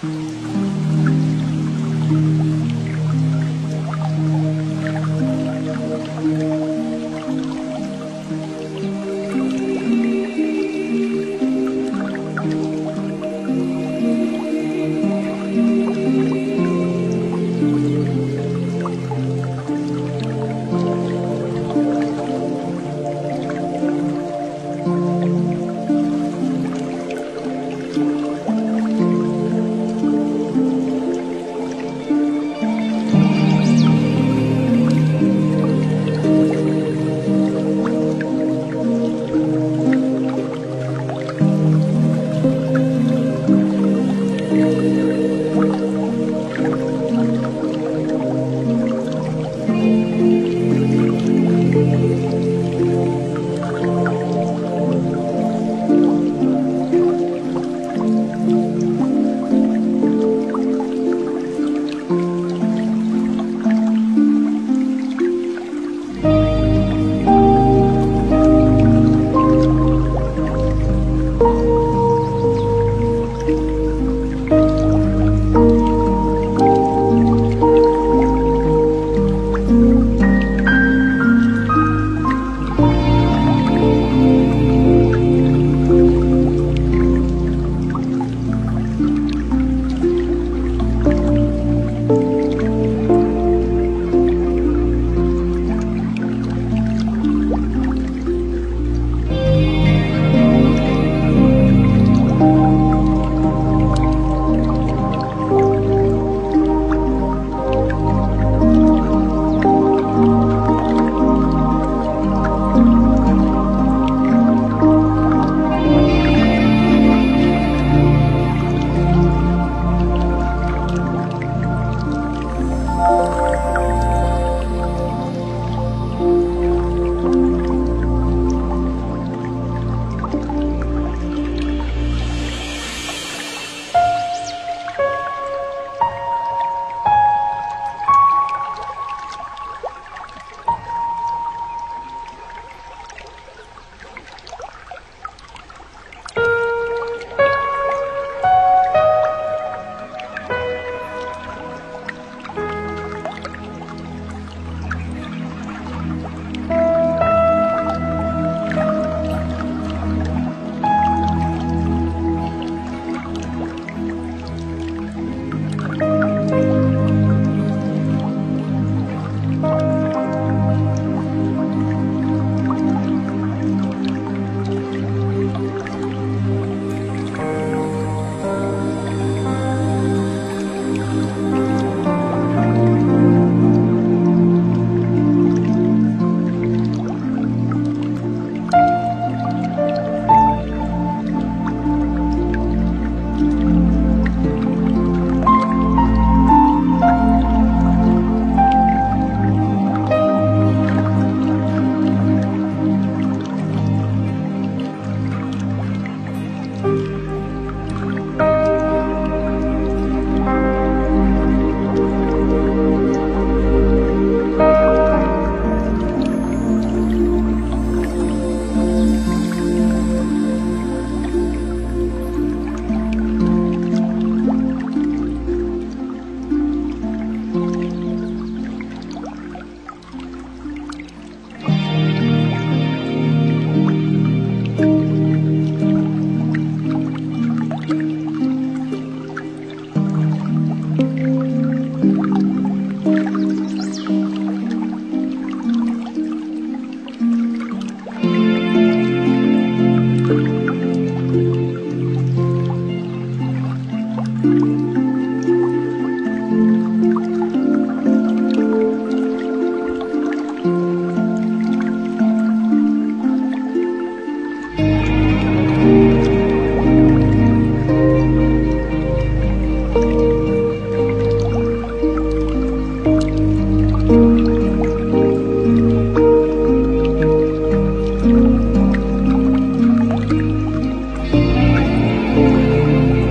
Thank Amen.